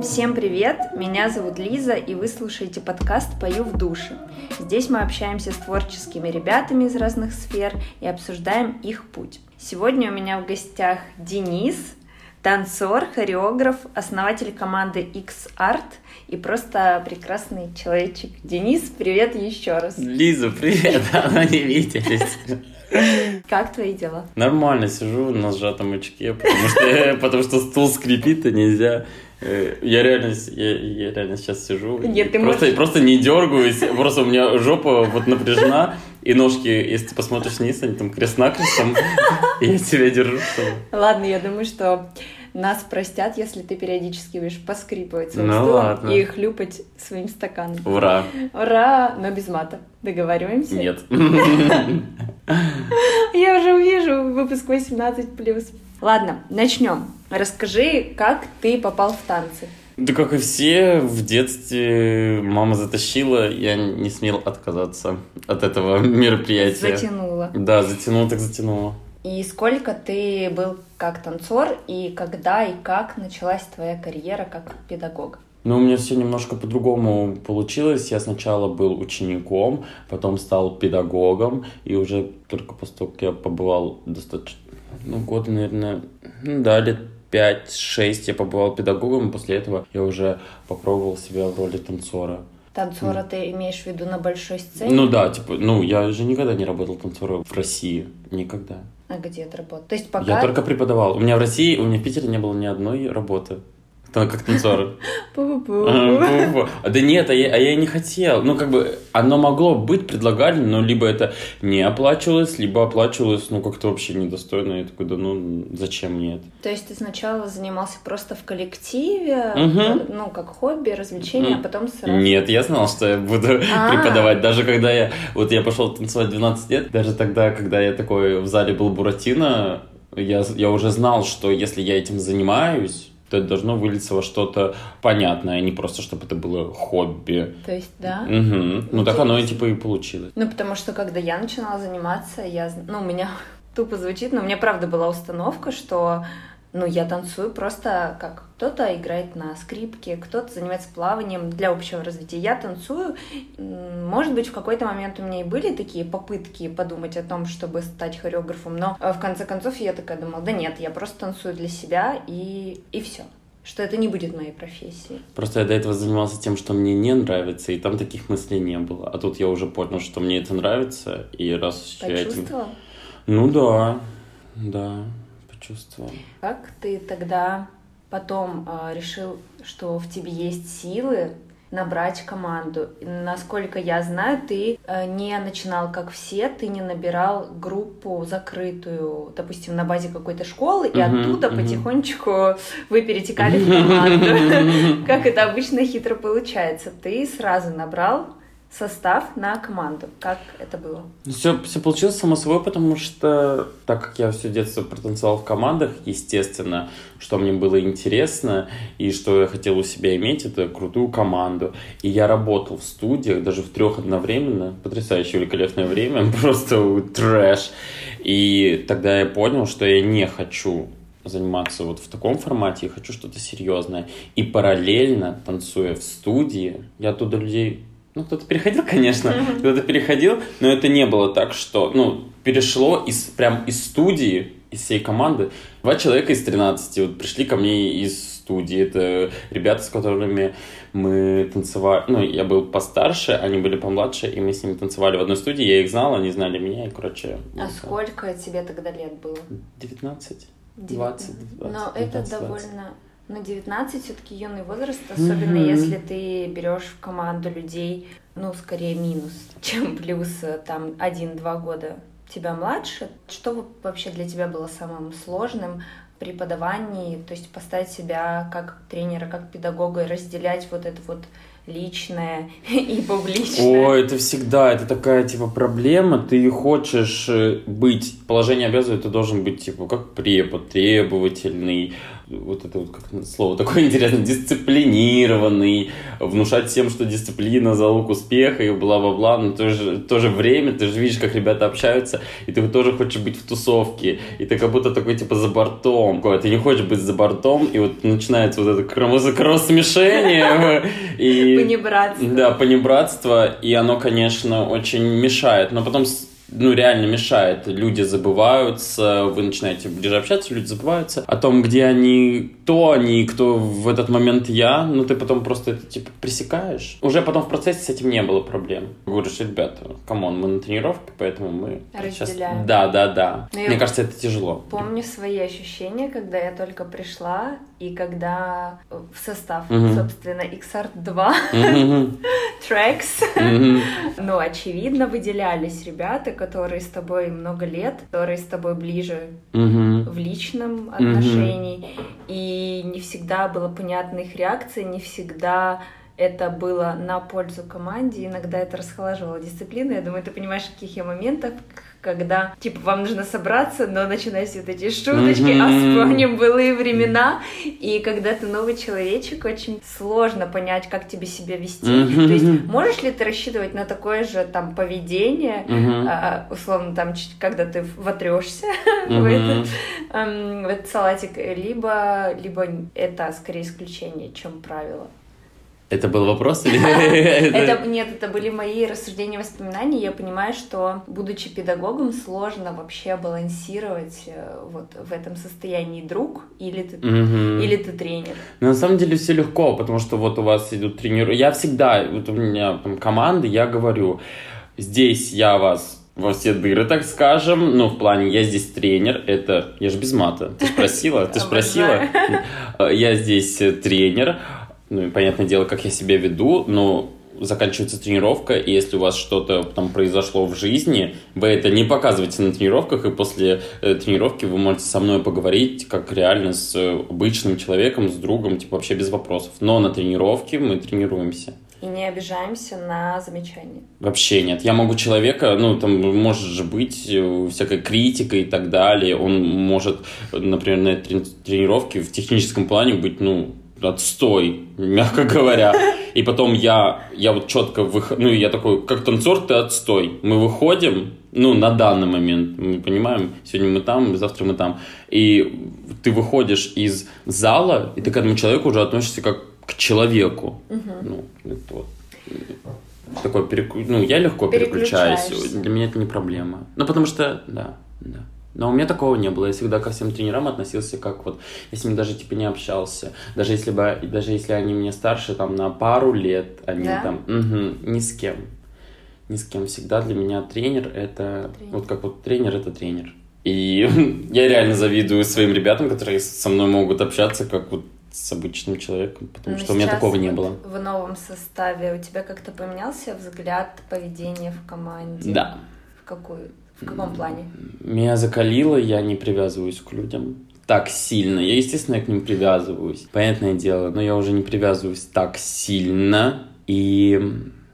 Всем привет! Меня зовут Лиза, и вы слушаете подкаст «Пою в душе». Здесь мы общаемся с творческими ребятами из разных сфер и обсуждаем их путь. Сегодня у меня в гостях Денис, танцор, хореограф, основатель команды X-Art и просто прекрасный человечек. Денис, привет еще раз. Лиза, привет, давно не виделись. Как твои дела? Нормально, сижу на сжатом очке, потому что, потому что стул скрипит, и нельзя Э, я реально, я, я реально сейчас сижу. Нет, ты просто, можешь... просто не дергаюсь. Просто у меня жопа вот напряжена. И ножки, если ты посмотришь вниз, они там крест-накрестом. Я тебя держу. Ладно, я думаю, что нас простят, если ты периодически будешь поскрипывать своим ну, стулом ладно. и хлюпать своим стаканом. Ура! Ура! Но без мата. Договариваемся? Нет. Я уже увижу выпуск 18+. Ладно, начнем. Расскажи, как ты попал в танцы? Да как и все, в детстве мама затащила, я не смел отказаться от этого мероприятия. Затянула. Да, затянула так затянула. И сколько ты был как танцор, и когда и как началась твоя карьера как педагог? Ну, у меня все немножко по-другому получилось. Я сначала был учеником, потом стал педагогом, и уже только после того, как я побывал достаточно, ну, года, наверное, ну, да, лет 5-6 я побывал педагогом, и после этого я уже попробовал себя в роли танцора. Танцора mm. ты имеешь в виду на большой сцене? Ну да, типа, ну я же никогда не работал танцором в России, никогда. А где ты работал? То есть пока... Я только преподавал. У меня в России, у меня в Питере не было ни одной работы. Как танцор. Да нет, а я, а я не хотел. Ну, как бы, оно могло быть, предлагали, но либо это не оплачивалось, либо оплачивалось, ну, как-то вообще недостойно. Я такой, да ну, зачем мне это? То есть ты сначала занимался просто в коллективе, ну, как хобби, развлечение, а потом сразу... Нет, я знал, что я буду А. преподавать. Даже когда я, вот я пошел танцевать 12 лет, даже тогда, когда я такой в зале был Буратино, я, я уже знал, что если я этим занимаюсь, то это должно вылиться во что-то понятное, а не просто, чтобы это было хобби. То есть, да? Угу. Ну, так оно и типа и получилось. Ну, потому что, когда я начинала заниматься, я... Ну, у меня тупо звучит, но у меня правда была установка, что ну, я танцую просто как кто-то играет на скрипке, кто-то занимается плаванием для общего развития. Я танцую. Может быть, в какой-то момент у меня и были такие попытки подумать о том, чтобы стать хореографом, но э, в конце концов я такая думала, да нет, я просто танцую для себя и, и все что это не будет моей профессией. Просто я до этого занимался тем, что мне не нравится, и там таких мыслей не было. А тут я уже понял, что мне это нравится, и раз я этим... Почувствовала? Ну да, да почувствовал. Как ты тогда потом э, решил, что в тебе есть силы набрать команду. Насколько я знаю, ты э, не начинал как все, ты не набирал группу закрытую, допустим, на базе какой-то школы, и uh-huh, оттуда uh-huh. потихонечку вы перетекали в команду. Как это обычно хитро получается. Ты сразу набрал состав на команду. Как это было? Все, все получилось само собой, потому что, так как я все детство протанцевал в командах, естественно, что мне было интересно и что я хотел у себя иметь, это крутую команду. И я работал в студиях, даже в трех одновременно, потрясающее великолепное время, просто трэш. И тогда я понял, что я не хочу заниматься вот в таком формате, я хочу что-то серьезное. И параллельно, танцуя в студии, я оттуда людей ну, кто-то переходил, конечно, кто-то переходил, но это не было так, что, ну, перешло из, прям из студии, из всей команды. Два человека из 13 вот пришли ко мне из студии. Это ребята, с которыми мы танцевали. Ну, я был постарше, они были помладше, и мы с ними танцевали в одной студии. Я их знал, они знали меня, и, короче... А вот сколько тебе тогда лет было? 19. 20, 20 Но 19, это 20. довольно но 19 все-таки юный возраст, особенно mm-hmm. если ты берешь в команду людей, ну, скорее минус, чем плюс там 1-2 года тебя младше. Что вообще для тебя было самым сложным преподавании? То есть поставить себя как тренера, как педагога и разделять вот это вот личное и публичное. О, это всегда, это такая, типа, проблема. Ты хочешь э, быть, положение обязывает, ты должен быть, типа, как препод, требовательный, вот это вот как слово такое интересное, дисциплинированный, внушать всем, что дисциплина залог успеха и бла-бла-бла, но в то же, в то же время ты же видишь, как ребята общаются, и ты тоже хочешь быть в тусовке, и ты как будто такой типа за бортом, ты не хочешь быть за бортом, и вот начинается вот это кровосмешение. И, панибратство. Да, панибратство, и оно, конечно, очень мешает, но потом ну, реально мешает. Люди забываются, вы начинаете ближе общаться, люди забываются о том, где они, кто они, кто в этот момент я. Ну, ты потом просто это, типа, пресекаешь. Уже потом в процессе с этим не было проблем. Говоришь, ребята, come on, мы на тренировке, поэтому мы Разделяем. Сейчас... Да, да, да. Но ну, Мне кажется, это тяжело. Помню свои ощущения, когда я только пришла, и когда в состав, угу. собственно, XR2 Tracks, ну, очевидно, выделялись ребята, которые с тобой много лет, которые с тобой ближе угу. в личном отношении, угу. и не всегда было понятно их реакция, не всегда это было на пользу команде, иногда это расхолаживало дисциплину. Я думаю, ты понимаешь, в каких я моментах, когда, типа, вам нужно собраться, но начинаются вот эти шуточки, mm-hmm. а вспомним былые времена, и когда ты новый человечек, очень сложно понять, как тебе себя вести. Mm-hmm. То есть, можешь ли ты рассчитывать на такое же, там, поведение, mm-hmm. условно, там, когда ты вотрешься mm-hmm. в, этот, эм, в этот салатик, либо, либо это скорее исключение, чем правило? Это был вопрос или... это, нет, это были мои рассуждения, воспоминания. Я понимаю, что, будучи педагогом, сложно вообще балансировать э, вот в этом состоянии друг или ты, или ты тренер. на самом деле все легко, потому что вот у вас идут тренеры. Я всегда, вот у меня там команды, я говорю, здесь я вас во все дыры, так скажем. Ну, в плане, я здесь тренер, это... Я же без мата. Ты спросила? Ты спросила? Я здесь тренер ну и понятное дело, как я себя веду, но заканчивается тренировка, и если у вас что-то там произошло в жизни, вы это не показываете на тренировках, и после э, тренировки вы можете со мной поговорить, как реально с обычным человеком, с другом, типа вообще без вопросов. Но на тренировке мы тренируемся. И не обижаемся на замечания. Вообще нет. Я могу человека, ну, там может же быть э, всякая критика и так далее. Он может, например, на тренировке в техническом плане быть, ну, отстой, мягко говоря. И потом я, я вот четко выхожу, ну, я такой, как танцор, ты отстой. Мы выходим, ну, на данный момент, мы понимаем, сегодня мы там, завтра мы там. И ты выходишь из зала, и ты к этому человеку уже относишься как к человеку. Угу. Ну, это вот такой переку... ну я легко переключаюсь для меня это не проблема ну потому что да да но у меня такого не было. Я всегда ко всем тренерам относился как вот, я с ними даже типа не общался. Даже если бы, даже если они мне старше там на пару лет, они да? там, угу, ни с кем. Ни с кем. Всегда для меня тренер это, тренер. вот как вот тренер это тренер. И я реально завидую своим ребятам, которые со мной могут общаться как вот с обычным человеком, потому Но ну, что у меня такого не было. В новом составе у тебя как-то поменялся взгляд, поведение в команде? Да. В какую? В каком плане? Меня закалило, я не привязываюсь к людям так сильно. Я, естественно, к ним привязываюсь. Понятное дело, но я уже не привязываюсь так сильно и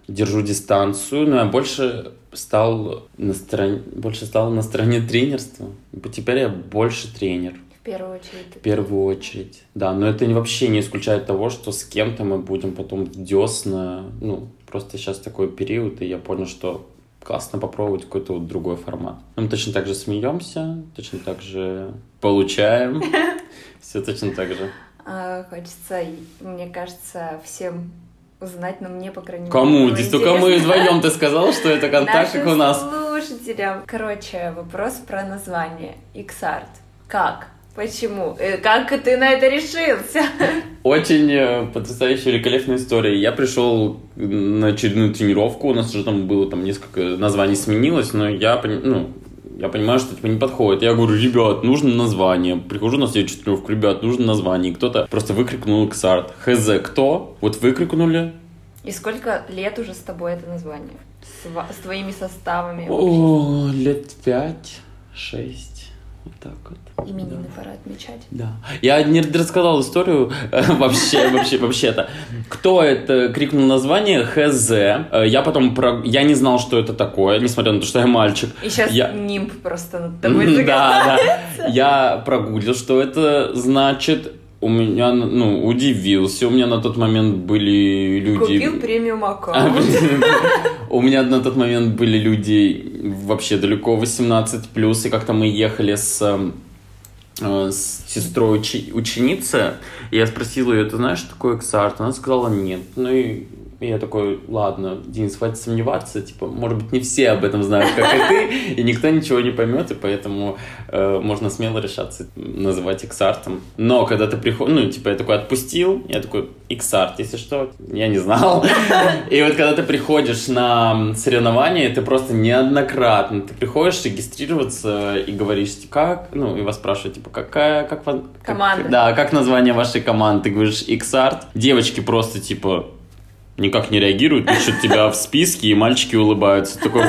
держу дистанцию, но я больше стал на стороне, больше стал на стороне тренерства. Теперь я больше тренер. В первую очередь. В первую очередь, да. Но это вообще не исключает того, что с кем-то мы будем потом десно. Ну, просто сейчас такой период, и я понял, что классно попробовать какой-то вот другой формат. Мы точно так же смеемся, точно так же получаем. Все точно так же. А, хочется, мне кажется, всем узнать, но мне, по крайней мере, Кому? Здесь только мы вдвоем ты сказал, что это контакт, как у нас. слушателям. Короче, вопрос про название. Xart. Как? Почему? Э, как ты на это решился? Очень э, потрясающая, великолепная история. Я пришел на очередную тренировку, у нас уже там было там несколько названий сменилось, но я, ну, я понимаю, что типа не подходит. Я говорю, ребят, нужно название. Прихожу на следующую тренировку, ребят, нужно название. И кто-то просто выкрикнул Ксарт. Хз, кто? Вот выкрикнули. И сколько лет уже с тобой это название? С, с твоими составами? О, лет пять, шесть. Вот так вот. Именины да. пора отмечать. Да. Я не рассказал историю э, вообще, вообще, вообще-то. Кто это крикнул название? ХЗ. Э, я потом про... Я не знал, что это такое, несмотря на то, что я мальчик. И сейчас я... нимб просто над тобой Да, да. Я прогуглил, что это значит у меня, ну, удивился. У меня на тот момент были люди... Купил премиум аккаунт. У меня на тот момент были люди вообще далеко 18 плюс, и как-то мы ехали с э, с сестрой учи- ученицы, я спросил ее, ты знаешь, что такое XART? Она сказала нет. Ну и и я такой, ладно, Денис, хватит сомневаться, типа, может быть, не все об этом знают, как и ты, и никто ничего не поймет, и поэтому э, можно смело решаться называть X-артом. Но когда ты приходишь, ну, типа, я такой отпустил, я такой, X-арт, если что, я не знал. И вот когда ты приходишь на соревнования, ты просто неоднократно, ты приходишь регистрироваться и говоришь, типа, как, ну, и вас спрашивают, типа, какая, как, как Команда. да, как название вашей команды, ты говоришь, X-арт, девочки просто, типа, никак не реагируют, пишут тебя в списке, и мальчики улыбаются. Такой,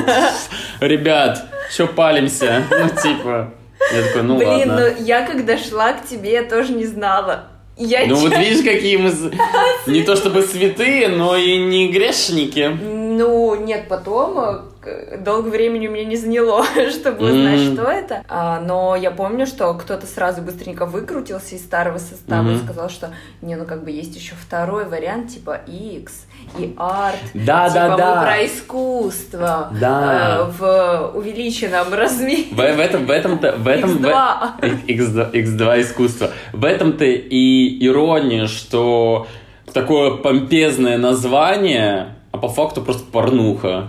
ребят, что палимся? Ну, типа, я такой, ну Блин, ладно. ну я когда шла к тебе, я тоже не знала. Я Ну чё- вот видишь, какие мы не то чтобы святые, но и не грешники. Ну, нет, потом э, долго времени у меня не заняло, чтобы узнать, М. что это. А, но я помню, что кто-то сразу быстренько выкрутился из старого состава и Мгм. сказал, что не, ну как бы есть еще второй вариант, типа X и арт. Да, типа да, да. про искусство Да. э, в увеличенном размере. В, в этом, в этом-то, в этом, в- X2. X2, X2 искусство. В этом-то и ирония, что такое помпезное название, а по факту просто порнуха.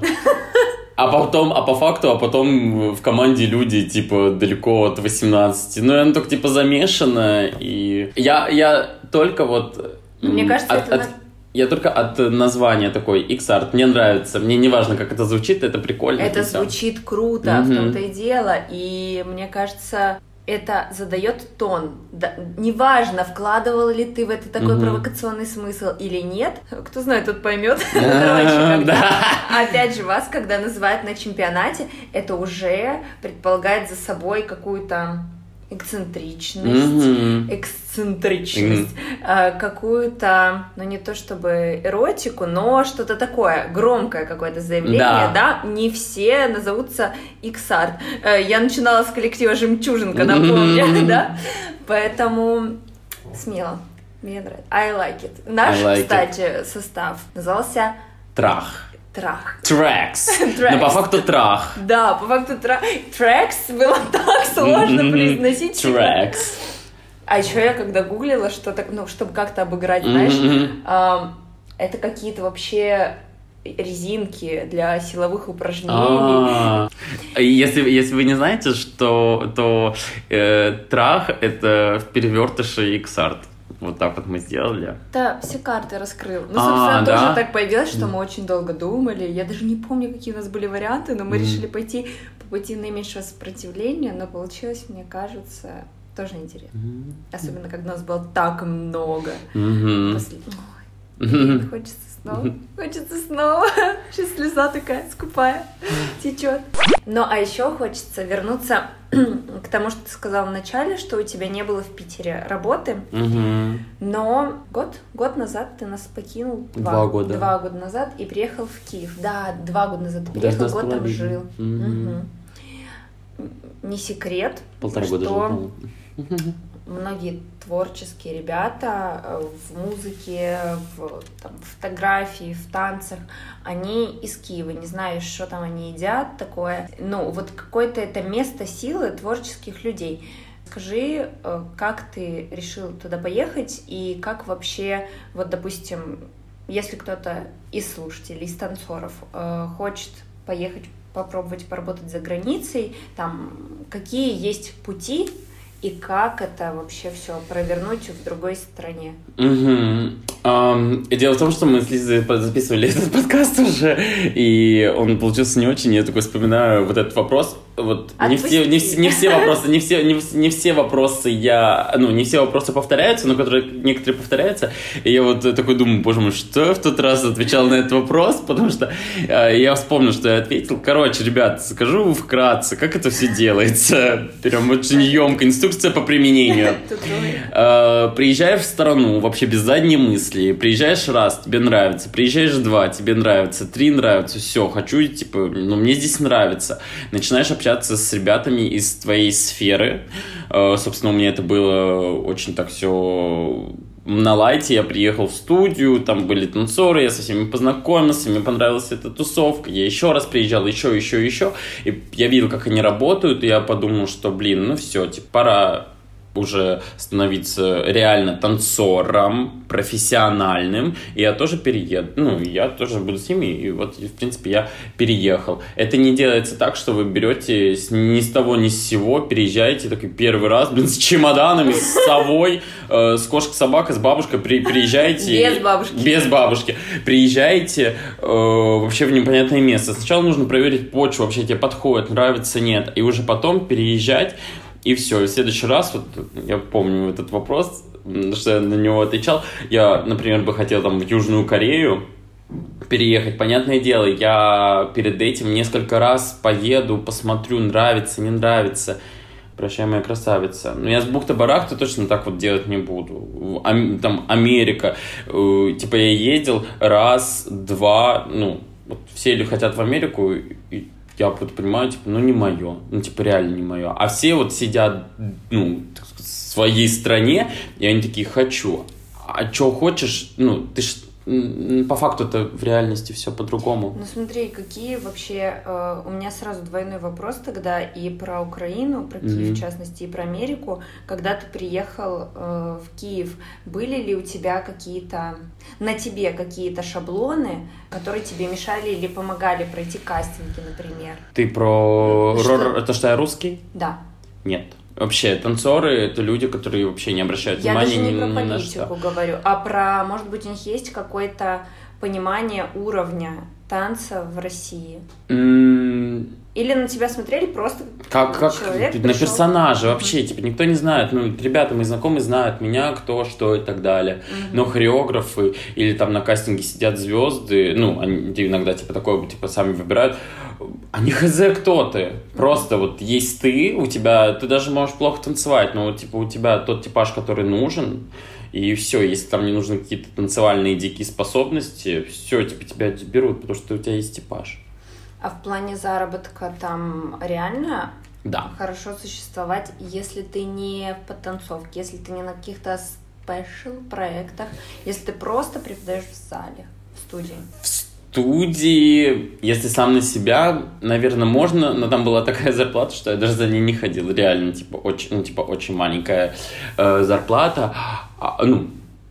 А потом, а по факту, а потом в команде люди, типа, далеко от 18. Ну, оно только, типа, замешано, и... Я, я только вот... Мне м, кажется, от- это от- Я только от названия такой X-Art. Мне нравится. Мне не важно, как это звучит, это прикольно. Это звучит круто, в Мгм. том-то и дело. И мне кажется, это задает тон. Да, неважно, вкладывал ли ты в это такой Мгм. провокационный смысл или нет. Кто знает, тот поймет. Короче, когда, Да. опять же, вас, когда называют на чемпионате, это уже предполагает за собой какую-то эксцентричность, Мгм. эксцентричность, э, какую-то, ну не то чтобы эротику, но что-то такое, громкое какое-то заявление, да, не все назовутся X-Art. Э, Я начинала с коллектива «Жемчужинка», напомню, Мгм. да, поэтому смело. Мне нравится. I like it. Наш, I like it. кстати, состав назывался Трах. Трах. Трекс. Но по факту трах. Да, по факту тра... трекс было так сложно произносить. Трекс. А еще я когда гуглила, что так, ну, чтобы как-то обыграть, знаешь, это какие-то вообще резинки для силовых упражнений. А. Если, если вы не знаете, что то э, трах это в перевертыше X-арт. Вот так вот мы сделали. Да, все карты раскрыл. Ну, А, собственно, да? тоже так появилось, что мы очень долго думали. Я даже не помню, какие у нас были варианты, но мы Мгм. решили пойти по пути наименьшего сопротивления, но получилось, мне кажется, тоже интересно. Особенно, когда нас было так много. Мгм. После- Ой, блин, хочется снова, хочется снова. Сейчас слеза такая скупая течет. Ну, а еще хочется вернуться к тому, что ты сказал в начале, что у тебя не было в Питере работы, но год, год назад ты нас покинул. Два года. Два года назад и приехал в Киев. Да, два года назад ты приехал, два год там жил. Не секрет, Полтора года что жил. многие творческие ребята э, в музыке, в там, фотографии, в танцах, они из Киева, не знаю, что там они едят такое. Ну, вот какое-то это место силы творческих людей. Скажи, э, как ты решил туда поехать и как вообще, вот, допустим, если кто-то из слушателей, из танцоров э, хочет поехать попробовать поработать за границей, там какие есть пути и как это вообще все провернуть в другой стране. Ам, и Дело в том, что мы с Лизой записывали этот подкаст уже, и он получился не очень. Я такой вспоминаю вот этот вопрос. Вот не все, не, все, не все вопросы, не все, не, не все вопросы я, ну, не все вопросы повторяются, но которые некоторые повторяются. И я вот такой думаю, боже мой, что я в тот раз отвечал на этот вопрос, потому что э, я вспомнил, что я ответил. Короче, ребят, скажу вкратце, как это все делается. Прям очень емко, инструкция по применению. Э, приезжаешь в страну вообще без задней мысли, приезжаешь раз, тебе нравится, приезжаешь два, тебе нравится, три нравится, все, хочу, типа, ну, мне здесь нравится. Начинаешь общаться пообщаться с ребятами из твоей сферы. Э, собственно, у меня это было очень так все на лайте. Я приехал в студию, там были танцоры, я со всеми познакомился, мне понравилась эта тусовка, я еще раз приезжал, еще, еще, еще, и я видел, как они работают, и я подумал, что, блин, ну все, типа, пора уже становиться реально танцором, профессиональным, и я тоже перееду, ну, я тоже буду с ними, и вот, в принципе, я переехал. Это не делается так, что вы берете ни с того, ни с сего, переезжаете такой первый раз, блин, с чемоданами, с совой, э, с кошкой-собакой, с бабушкой, при, приезжаете... Без бабушки. Без бабушки. Приезжаете э, вообще в непонятное место. Сначала нужно проверить почву, вообще тебе подходит, нравится, нет, и уже потом переезжать и все. В следующий раз, вот я помню этот вопрос, что я на него отвечал. Я, например, бы хотел там в Южную Корею переехать. Понятное дело, я перед этим несколько раз поеду, посмотрю, нравится, не нравится. Прощай, моя красавица. Но я с бухты-барахты точно так вот делать не буду. Там Америка. Э, типа я ездил раз, два, ну, вот все люди хотят в Америку, и я вот понимаю, типа, ну не мое, ну типа реально не мое. А все вот сидят, ну, в своей стране, и они такие, хочу. А что хочешь, ну, ты ж по факту это в реальности все по-другому. Ну смотри, какие вообще... Э, у меня сразу двойной вопрос тогда и про Украину, про Киев mm-hmm. в частности, и про Америку. Когда ты приехал э, в Киев, были ли у тебя какие-то... На тебе какие-то шаблоны, которые тебе мешали или помогали пройти кастинги, например? Ты про... Ну, что... Это что, я русский? Да. Нет. Вообще, танцоры — это люди, которые вообще не обращают Я внимания даже не про политику говорю, а про, может быть, у них есть какое-то понимание уровня танца в России? Mm. Или на тебя смотрели просто как, как человек на пришел... персонажа вообще, типа никто не знает, ну ребята мои знакомые знают меня, кто, что и так далее, mm-hmm. но хореографы или там на кастинге сидят звезды, ну они иногда типа такое типа сами выбирают, они хз кто ты. Просто вот есть ты, у тебя, ты даже можешь плохо танцевать, но вот, типа у тебя тот типаж, который нужен, и все, если там не нужны какие-то танцевальные дикие способности, все, типа тебя берут, потому что у тебя есть типаж. А в плане заработка там реально да. хорошо существовать, если ты не в подтанцовке, если ты не на каких-то спешл проектах, если ты просто преподаешь в зале, в студии? В студии, если сам на себя, наверное, можно, но там была такая зарплата, что я даже за ней не ходил. Реально, типа, очень, ну, типа, очень маленькая э, зарплата. А, ну,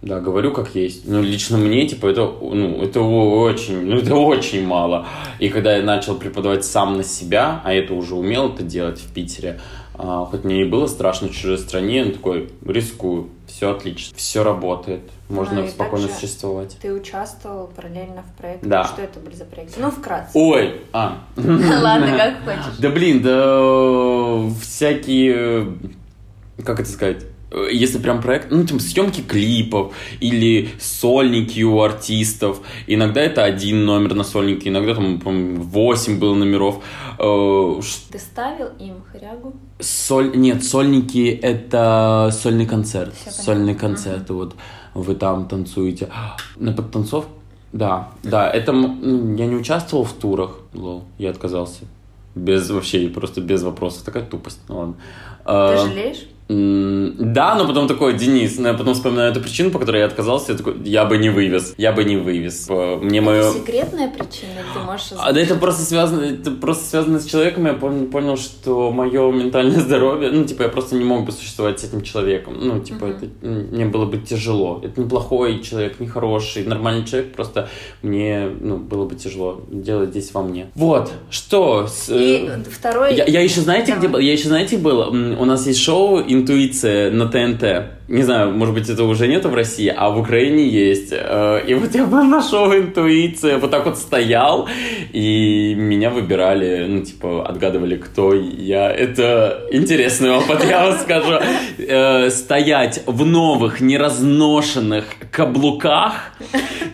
да, говорю как есть. Ну, лично мне, типа, это, ну, это очень, ну, это очень мало. И когда я начал преподавать сам на себя, а это уже умел это делать в Питере, а, хоть мне и было страшно в чужой стране, но такой, рискую, все отлично, все работает, можно ну, спокойно существовать. Ты участвовал параллельно в проекте? Да. Что это были за проекты? Ну, вкратце. Ой, а. Ладно, как хочешь. Да блин, да всякие, как это сказать, Э, если прям проект, ну, там, съемки клипов или сольники у артистов. Иногда это один номер на сольнике, иногда там, по 8 было номеров. Э, Ты ставил им хорягу? Соль... Нет, сольники — это сольный концерт. Сольный концерт, вот вы там танцуете. На подтанцовку? Да, да, это я не участвовал в турах, лол, я отказался. Без вообще, просто без вопросов. Такая тупость, ну ладно. Ты а, жалеешь? Да, но потом такой, Денис, ну, я потом вспоминаю эту причину, по которой я отказался, я такой, я бы не вывез, я бы не вывез. Мне это мое... секретная причина, ты можешь... А, да это просто связано, это просто связано с человеком, я понял, понял, что мое ментальное здоровье, ну, типа, я просто не мог бы существовать с этим человеком, ну, типа, uh-huh. это мне было бы тяжело. Это неплохой человек, не хороший, нормальный человек, просто мне, ну, было бы тяжело делать здесь во мне. Вот, что... С, И э... второй... Я, я еще, знаете, Давай. где был? Я еще, знаете, был? У нас есть шоу intuiție, notente, Не знаю, может быть, это уже нету в России, а в Украине есть. Э, и вот я был на шоу «Интуиция», вот так вот стоял, и меня выбирали, ну, типа, отгадывали, кто я. Это интересный опыт, я вам скажу. Э, стоять в новых, неразношенных каблуках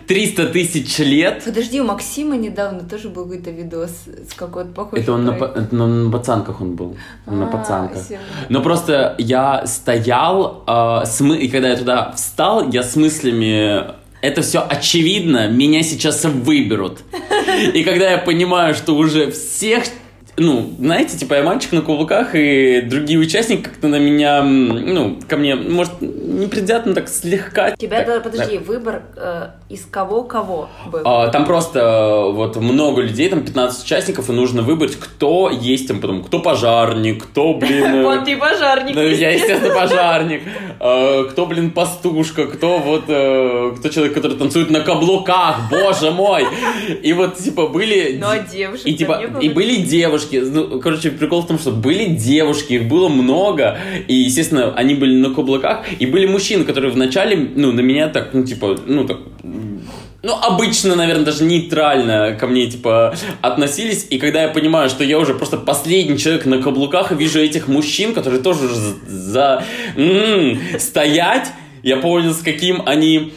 300 тысяч лет. Подожди, у Максима недавно тоже был какой-то видос с какой-то похожей. Это он на, это на пацанках он был. А, на пацанках. Но просто я стоял, э, смы... и когда я туда встал, я с мыслями это все очевидно, меня сейчас выберут. И когда я понимаю, что уже всех ну, знаете, типа я мальчик на каблуках, и другие участники как-то на меня, ну, ко мне, может, неприятно так слегка. У тебя, так, да, подожди, выбор э, из кого-кого был? А, там просто э, вот много людей, там 15 участников, и нужно выбрать, кто есть там потом, кто пожарник, кто, блин... э, Вот ты пожарник. Ну, я, естественно, пожарник. Э, Кто, блин, пастушка, кто вот, кто человек, который танцует на каблуках, боже мой. И вот, типа, были... Ну, а девушек И, типа, и были девушки. Ну, короче, прикол в том, что были девушки, их было много. И, естественно, они были на каблуках. И были мужчины, которые вначале, ну, на меня так, ну, типа, ну, так ну, обычно, наверное, даже нейтрально ко мне, типа, относились. И когда я понимаю, что я уже просто последний человек на каблуках, и вижу этих мужчин, которые тоже уже за... за- м, стоять, я понял, с каким они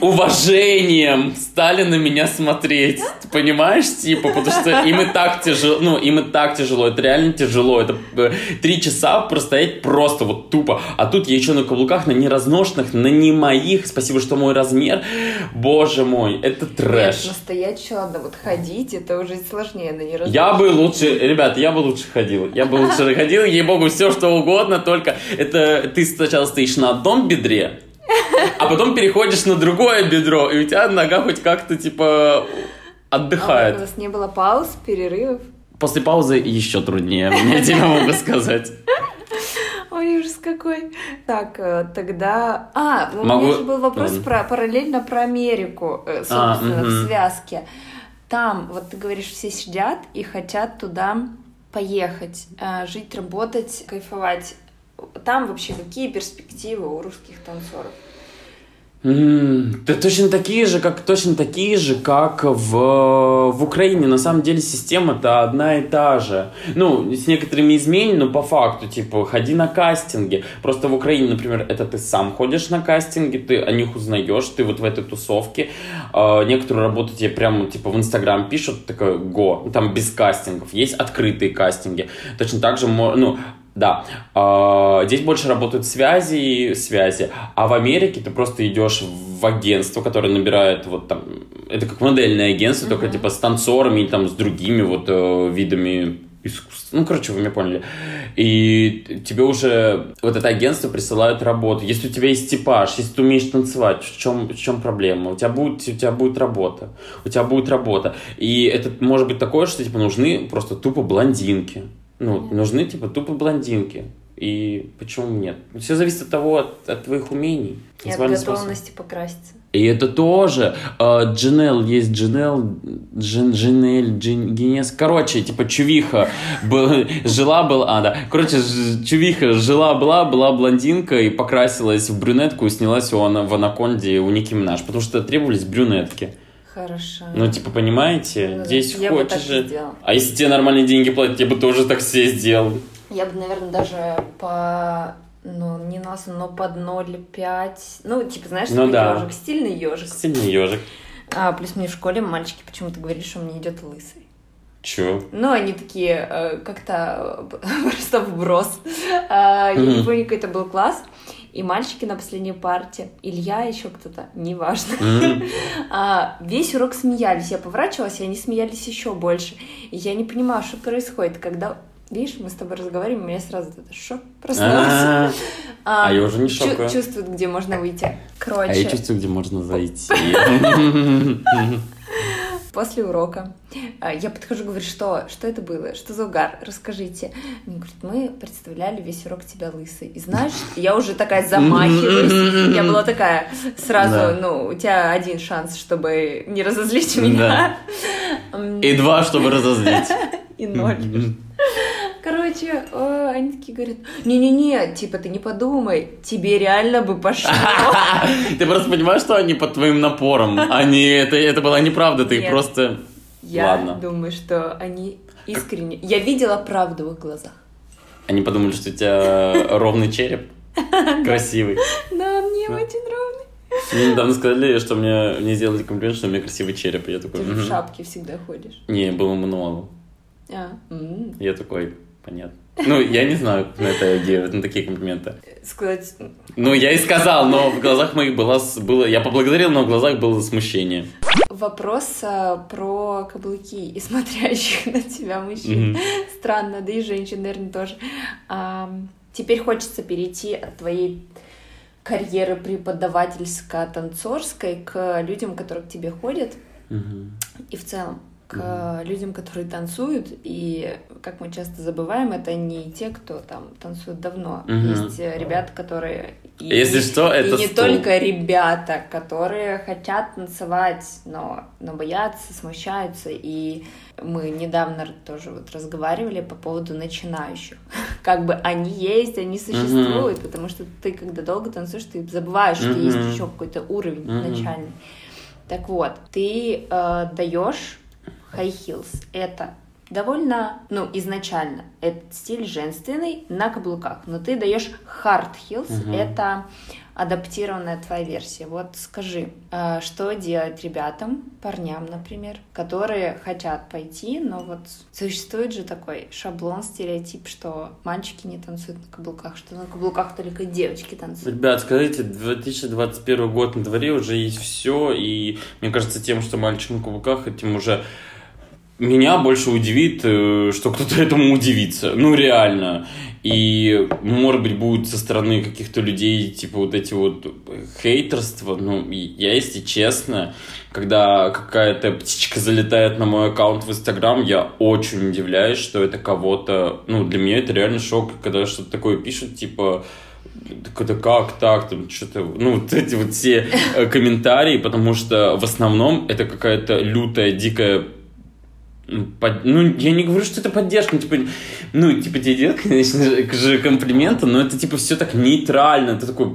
уважением стали на меня смотреть. Ты понимаешь, типа, потому что им и так тяжело, ну, им и так тяжело, это реально тяжело. Это э, три часа простоять просто вот тупо. А тут я еще на каблуках, на неразношенных, на не моих. Спасибо, что мой размер. Боже мой, это Нет, трэш. настоять еще ладно, вот ходить, это уже сложнее, но не Я бы лучше, ребят, я бы лучше ходил. Я бы лучше ходил, ей-богу, все что угодно, только это ты сначала стоишь на одном бедре, а потом переходишь на другое бедро, и у тебя нога хоть как-то, типа, А у отдыхает. нас не было пауз, перерывов. После паузы еще труднее, я тебе могу сказать. Ой, ужас какой. Так, э, тогда... А, у Могу- меня же был вопрос про, параллельно про Америку, э, А, собственно, в мгм. связке. Там, вот ты говоришь, все сидят и хотят туда поехать, э, жить, работать, кайфовать. Там вообще какие перспективы у русских танцоров? М, Да точно такие же, как точно такие же, как в, в Украине. На самом деле система-то одна и та же. Ну, с некоторыми изменениями, но по факту, типа, ходи на кастинги. Просто в Украине, например, это ты сам ходишь на кастинги, ты о них узнаешь, ты вот в этой тусовке. А, некоторую работу тебе прямо, типа, в Инстаграм пишут, такое, го, там без кастингов. Есть открытые кастинги. Точно так же, ну, да. А, Здесь больше работают связи и связи. А в Америке ты просто идешь в агентство, которое набирает вот там... Это как модельное агентство, только типа с танцорами или там с другими вот э, видами искусства. Ну, короче, вы меня поняли. И тебе уже вот это агентство присылают работу. Если у тебя есть типаж, если ты умеешь танцевать, в чем, в чем проблема? У тебя, будет, у тебя будет работа. У тебя будет работа. И это может быть такое, что типа нужны просто тупо блондинки. Ну, нужны типа тупо блондинки. И почему нет? Все зависит от того, от, от твоих умений. И от способ. готовности покраситься. И это тоже. э, Джинел, есть Джинел, Джин, Джинель, Джин, Генес. Короче, типа чувиха был- жила была, а, да. Короче, чувиха жила-была, была блондинка и покрасилась в брюнетку и снялась у, в Анаконде у Ники Минаж, потому что требовались брюнетки. Хорошо. Ну, типа, понимаете, Ну здесь я хочешь же... сделала. А если тебе нормальные деньги платят, я бы тоже так все сделал. Я бы, наверное, даже по ну, не на носу, но под 0,5. Ну, типа, знаешь, Ну да. ежик, стильный ежик. Сильный ежик. А, плюс мне в школе мальчики почему-то говорили, что мне идет лысый. Чё? Ну, они такие э, как-то э, просто вброс. А, Я не помню, какой это был класс. И мальчики на последней парте, Илья, еще кто-то, неважно. М. А, весь урок смеялись. Я поворачивалась, и они смеялись еще больше. И я не понимала, что происходит, когда... Видишь, мы с тобой разговариваем, у меня сразу это шок проснулся. А, а я уже не шокаю. Чувствует, где можно выйти. Короче, А я чувствую, где можно зайти. после урока а, я подхожу, говорю, что, что это было, что за угар, расскажите. Они говорят, мы представляли весь урок тебя лысый. И знаешь, я уже такая замахиваюсь. Я была такая сразу, Да. ну, у тебя один шанс, чтобы не разозлить меня. М, И два, чтобы разозлить. И ноль. Короче, э, они такие говорят, не-не-не, типа, ты не подумай, тебе реально бы пошло. Ты просто понимаешь, что они под твоим напором. Они, это, это была неправда, ты Нет. просто... Я Ладно. думаю, что они искренне... Я видела правду в их глазах. Они подумали, что у тебя ровный череп. Красивый. Да, мне очень ровный. Мне недавно сказали, что мне, мне сделали комплимент, что у меня красивый череп. Я такой, Ты же в шапке всегда ходишь. Не, было много. А. Я такой, понятно. Ну, я не знаю, на это реагировать, на такие комплименты. Сказать... Ну, я и сказал, но в глазах моих было... было я поблагодарил, но в глазах было смущение. Вопрос а, про каблуки и смотрящих на тебя мужчин. Mm-hmm. Странно, да и женщин, наверное, тоже. А, теперь хочется перейти от твоей карьеры преподавательско-танцорской к людям, которые к тебе ходят. Mm-hmm. И в целом к mm-hmm. людям, которые танцуют, и, как мы часто забываем, это не те, кто там танцует давно. Mm-hmm. Есть э, ребята, которые... И, Если что, это И не стул. только ребята, которые хотят танцевать, но, но боятся, смущаются, и мы недавно тоже вот разговаривали по поводу начинающих. Как бы они есть, они существуют, mm-hmm. потому что ты, когда долго танцуешь, ты забываешь, mm-hmm. что есть еще какой-то уровень mm-hmm. начальный. Так вот, ты э, даешь high heels — это довольно, ну, изначально, этот стиль женственный на каблуках, но ты даешь hard heels, угу. это адаптированная твоя версия. Вот скажи, а, что делать ребятам, парням, например, которые хотят пойти, но вот существует же такой шаблон, стереотип, что мальчики не танцуют на каблуках, что на каблуках только девочки танцуют. Ребят, скажите, 2021 год на дворе уже есть все, и мне кажется, тем, что мальчик на каблуках, этим уже меня больше удивит, э, что кто-то этому удивится. Ну, реально. И, может быть, будет со стороны каких-то людей, типа, вот эти вот хейтерства. Ну, я, если честно, когда какая-то птичка залетает на мой аккаунт в Инстаграм, я очень удивляюсь, что это кого-то... Ну, для меня это реально шок, когда что-то такое пишут, типа это как так, там что-то, ну, вот эти вот все э, комментарии, потому что в основном это какая-то лютая, дикая под... Ну, я не говорю, что это поддержка, ну, типа, ну, типа, тебе делают, конечно же, комплименты, но это, типа, все так нейтрально, ты такой,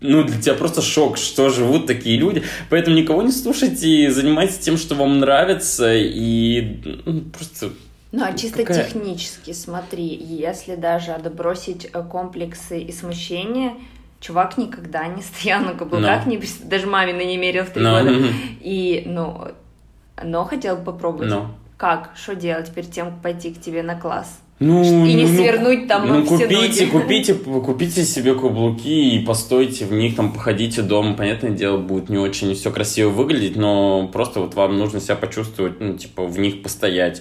ну, для тебя просто шок, что живут такие люди, поэтому никого не слушайте, занимайтесь тем, что вам нравится, и ну, просто... Ну, а чисто какая... технически, смотри, если даже отбросить э, комплексы и смущения, чувак никогда не стоял на каблуках, no. не, даже мамина не мерил в три no. года, и, ну, но хотел попробовать. No как, что делать перед тем, как пойти к тебе на класс? Ну, и не ну, свернуть там ну, все купите, ноги. купите, купите себе каблуки и постойте в них, там, походите дома. Понятное дело, будет не очень все красиво выглядеть, но просто вот вам нужно себя почувствовать, ну, типа, в них постоять.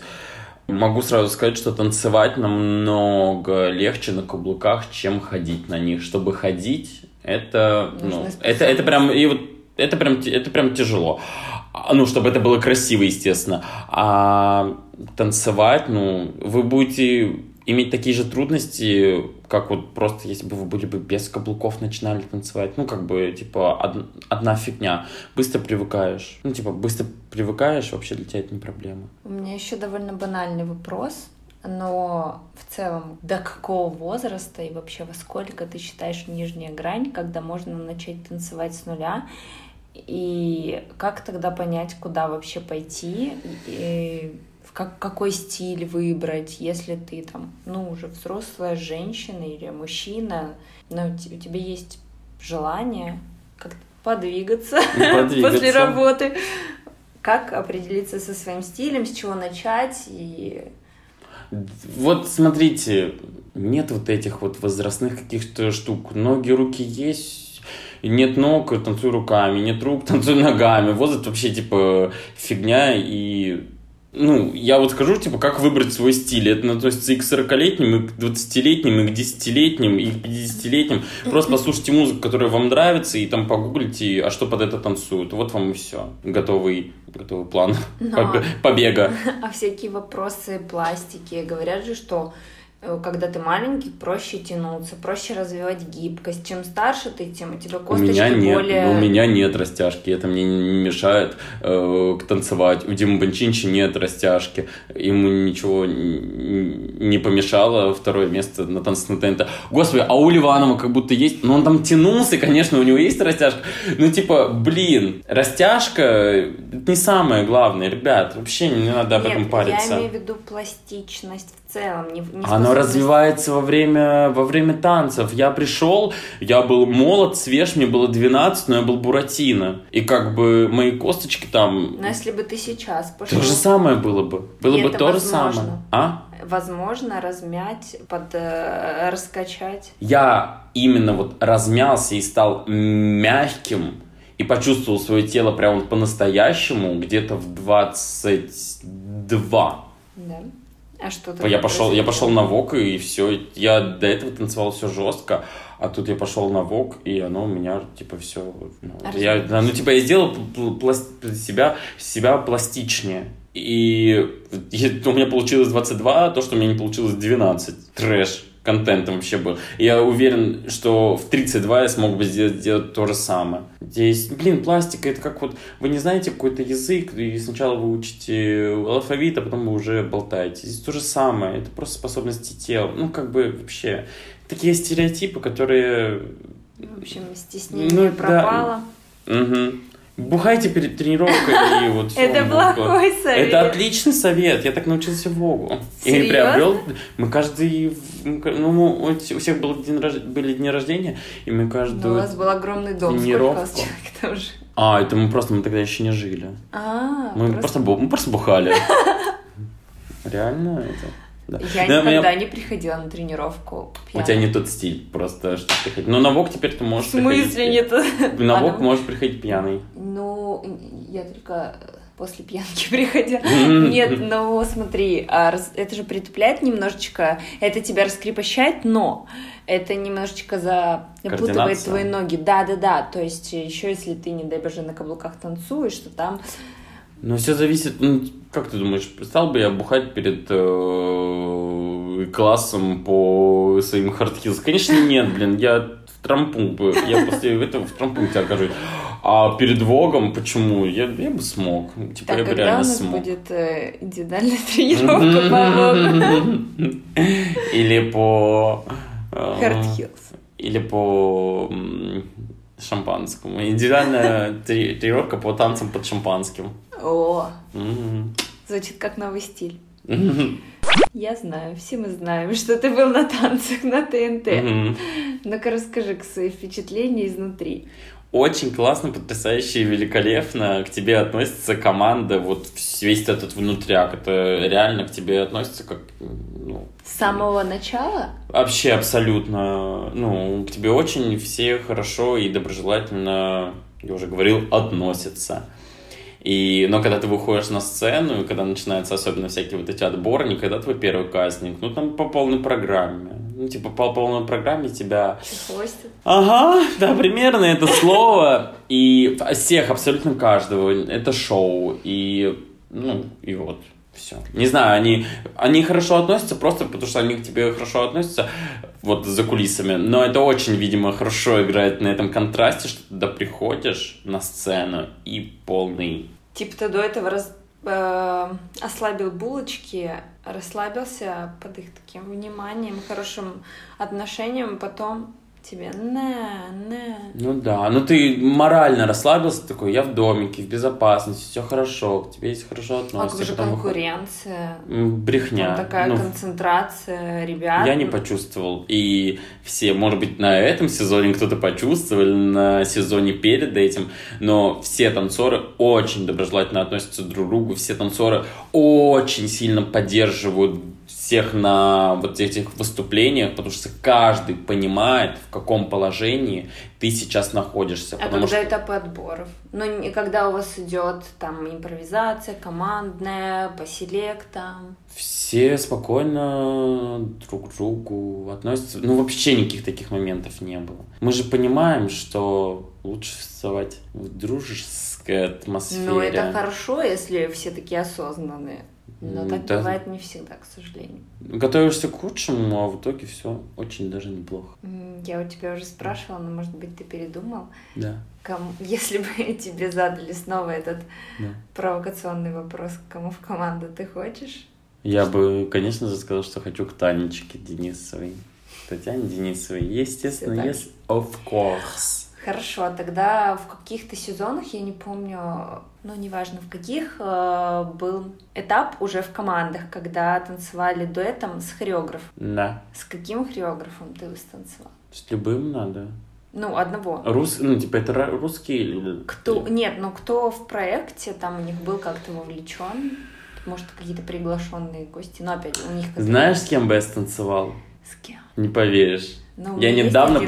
Могу сразу сказать, что танцевать намного легче на каблуках, чем ходить на них. Чтобы ходить, это, ну, это, это прям, и вот это прям, это прям тяжело. А, ну, чтобы это было красиво, естественно. А танцевать, ну, вы будете иметь такие же трудности, как вот просто если бы вы были бы без каблуков начинали танцевать. Ну, как бы, типа, од, одна фигня. Быстро привыкаешь. Ну, типа, быстро привыкаешь, вообще для тебя это не проблема. У меня еще довольно банальный вопрос. Но в целом, до какого возраста и вообще во сколько ты считаешь нижняя грань, когда можно начать танцевать с нуля? И как тогда понять, куда вообще пойти, и как, какой стиль выбрать, если ты там, ну, уже взрослая женщина или мужчина, но у тебя есть желание как-то подвигаться, подвигаться после работы. Как определиться со своим стилем, с чего начать и... Вот смотрите, нет вот этих вот возрастных каких-то штук. Ноги, руки есть, нет ног, танцуй руками, нет рук, танцуй ногами. Возраст вообще, типа, фигня, и ну, я вот скажу, типа, как выбрать свой стиль. Это относится и к 40-летним, и к 20-летним, и к 10-летним, и к 50-летним. Просто послушайте музыку, которая вам нравится, и там погуглите, а что под это танцуют. Вот вам и все. Готовый, готовый план Но... побега. А всякие вопросы пластики. Говорят же, что когда ты маленький, проще тянуться, проще развивать гибкость. Чем старше ты, тем у тебя косточки у меня нет, более... У меня нет растяжки, это мне не мешает э, танцевать. У Димы Бончинчи нет растяжки, ему ничего не помешало второе место на танце на ТНТ. Господи, а у Ливанова как будто есть... Ну, он там тянулся, конечно, у него есть растяжка. Ну, типа, блин, растяжка не самое главное, ребят. Вообще не надо об нет, этом париться. я имею в виду пластичность в целом. Не, не Оно развивается во время, во время танцев. Я пришел, я был молод, свеж, мне было 12, но я был Буратино. И как бы мои косточки там... Но если бы ты сейчас пошел... То же самое было бы. Было И бы то же возможно. самое. А? Возможно, размять, под, э, раскачать. Я именно вот размялся и стал мягким и почувствовал свое тело прям вот по-настоящему где-то в 22. А что Я пошел, я пошел на вок и все. Я до этого танцевал все жестко, а тут я пошел на вок и оно у меня типа все. я, да, ну типа я сделал пл- пласт- себя себя пластичнее. И и у меня получилось 22, то, что у меня не получилось 12. Трэш контентом вообще был. Я уверен, что в 32 я смог бы сделать, сделать то же самое. Здесь, блин, пластика, это как вот, вы не знаете какой-то язык, и сначала вы учите алфавит, а потом вы уже болтаете. Здесь то же самое, это просто способности тела. Ну, как бы вообще, такие стереотипы, которые... В общем, стеснение Ну, да. пропало. Бухайте перед тренировкой и вот Это плохой совет. Это отличный совет. Я так научился Вогу. И приобрел. Мы каждый... Ну, у всех был день рож- были дни рождения, и мы Ну, у вас был огромный дом. Сколько тренировку. вас человек там же? А, это мы просто, мы тогда еще не жили. А, Мы просто- мы просто бухали. Реально это? Да. Я Да, никогда меня- не приходила на тренировку У пьяной. тебя не тот стиль, просто что ты хоть- Но на ВОК теперь ты В можешь смысле не приходить. то? На А, ВОК ну, можешь приходить пьяный. Ну, я только после пьянки приходила. Нет, ну смотри, а это же притупляет немножечко, это тебя раскрепощает, но это немножечко запутывает твои ноги. Да-да-да, то есть еще если ты, не дай боже, на каблуках танцуешь, то там... Но все зависит, ну, как ты думаешь, стал бы я бухать перед э, классом по своим хардхилс? Конечно, нет, блин, я в трампункт бы, я после этого в трампункте окажусь. А перед Вогом почему? Я, я бы смог. Типа, Так, я бы когда у реально нас смог. будет э, индивидуальная тренировка по Вогу? Или по... э, Hard Heels. Или по шампанскому. Индивидуальная трени- тренировка по танцам под шампанским. О, звучит как новый стиль. Я знаю, все мы знаем, что ты был на танцах на ТНТ. Ну-ка расскажи свои впечатления изнутри. Очень классно, потрясающе и великолепно к тебе относится команда, вот весь этот внутряк, это реально к тебе относится как, ну, С самого начала? вообще абсолютно, ну, к тебе очень все хорошо и доброжелательно, я уже говорил, относятся. И, но когда ты выходишь на сцену, и когда начинаются особенно всякие вот эти отборы, не когда твой первый кастинг, ну там по полной программе. Ну, типа, по полной программе тебя Хвостит. Ага, да, примерно это слово. И всех, абсолютно каждого. Это шоу. И, ну, и вот. Все. Не знаю, они, они хорошо относятся просто потому, что они к тебе хорошо относятся вот за кулисами. Но это очень, видимо, хорошо играет на этом контрасте, что ты туда приходишь на сцену и полный Типа ты до этого раз, э, ослабил булочки, расслабился под их таким вниманием, хорошим отношением, потом тебе на, на. Ну да, ну ты морально расслабился, такой, я в домике, в безопасности, все хорошо, к тебе есть хорошо А относятся. как же конкуренция? М, Брехня. Там такая Ну, концентрация ребят. Я не почувствовал. И все, может быть, на этом сезоне кто-то почувствовал, на сезоне перед этим, но все танцоры очень доброжелательно относятся друг к другу, все танцоры очень сильно поддерживают всех на вот этих выступлениях, потому что каждый понимает, в каком положении ты сейчас находишься. А когда что... этапы отборов? Ну, не когда у вас идет там импровизация, командная, по селектам. Все спокойно друг к другу относятся. Ну, вообще никаких таких моментов не было. Мы же понимаем, что лучше вставать в дружеской атмосфере. Ну, это хорошо, если все такие осознанные. Но так да. бывает не всегда, к сожалению. Готовишься к худшему, а в итоге все очень даже неплохо. Я у тебя уже спрашивала, но, может быть, ты передумал? Да, Кому... Если бы тебе задали снова этот да. провокационный вопрос, кому в команду ты хочешь? Я бы, конечно же, сказал, что хочу к Танечке Денисовой. Татьяне Денисовой. Естественно, yes, of course. Хорошо, тогда в каких-то сезонах, я не помню, ну, неважно в каких, э, был этап уже в командах, когда танцевали дуэтом с хореографом. Да. С каким хореографом ты станцевал? С любым надо. Ну, одного. Рус... Ну, типа, это русский или... Кто? Нет, ну кто в проекте там у них был как-то вовлечен? Может, какие-то приглашенные гости, но опять у них... Знаешь, с кем бы я станцевал? С кем? Не поверишь. Ну, Я недавно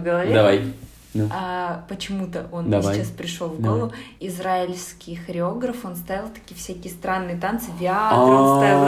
голове. Давай. Ну. А почему-то он Давай. сейчас пришел в Давай. голову. Израильский хореограф, он ставил такие всякие странные танцы, Виагру он ставил,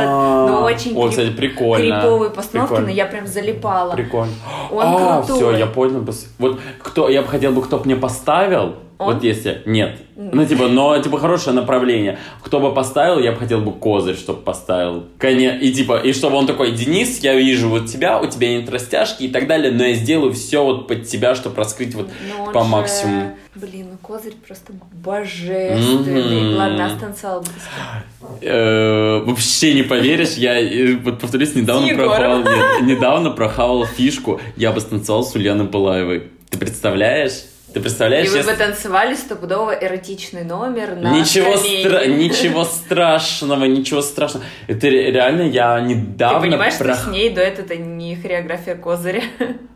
но очень А, О, крип- кстати, прикольно. криповые постановки, но я прям залипала. Прикольно. Он а, крутой. все, я понял. Вот кто, я бы хотел бы, кто бы мне поставил, Он? вот если, нет, ну типа, но типа хорошее направление. Кто бы поставил, я бы хотел бы Козырь, чтобы поставил. Коне, и типа, и чтобы он такой, Денис, я вижу вот тебя, у тебя нет растяжки и так далее, но я сделаю все вот под тебя, чтобы раскрыть вот Но он по же- максимуму. Блин, ну Козырь просто божественный. Мгм. Ладно, станцевал бы с кем? Э, Вообще не поверишь, я, э, вот повторюсь, недавно прохавал, недавно прохавал фишку, я бы станцевал с Ульяной Пылаевой. Ты представляешь? Ты представляешь? И вы бы танцевали стопудово эротичный номер на Ничего, стра- ничего страшного, ничего страшного. Это ре- реально я Ты недавно... понимаешь, что прох- с ней дуэт это не хореография Козыря?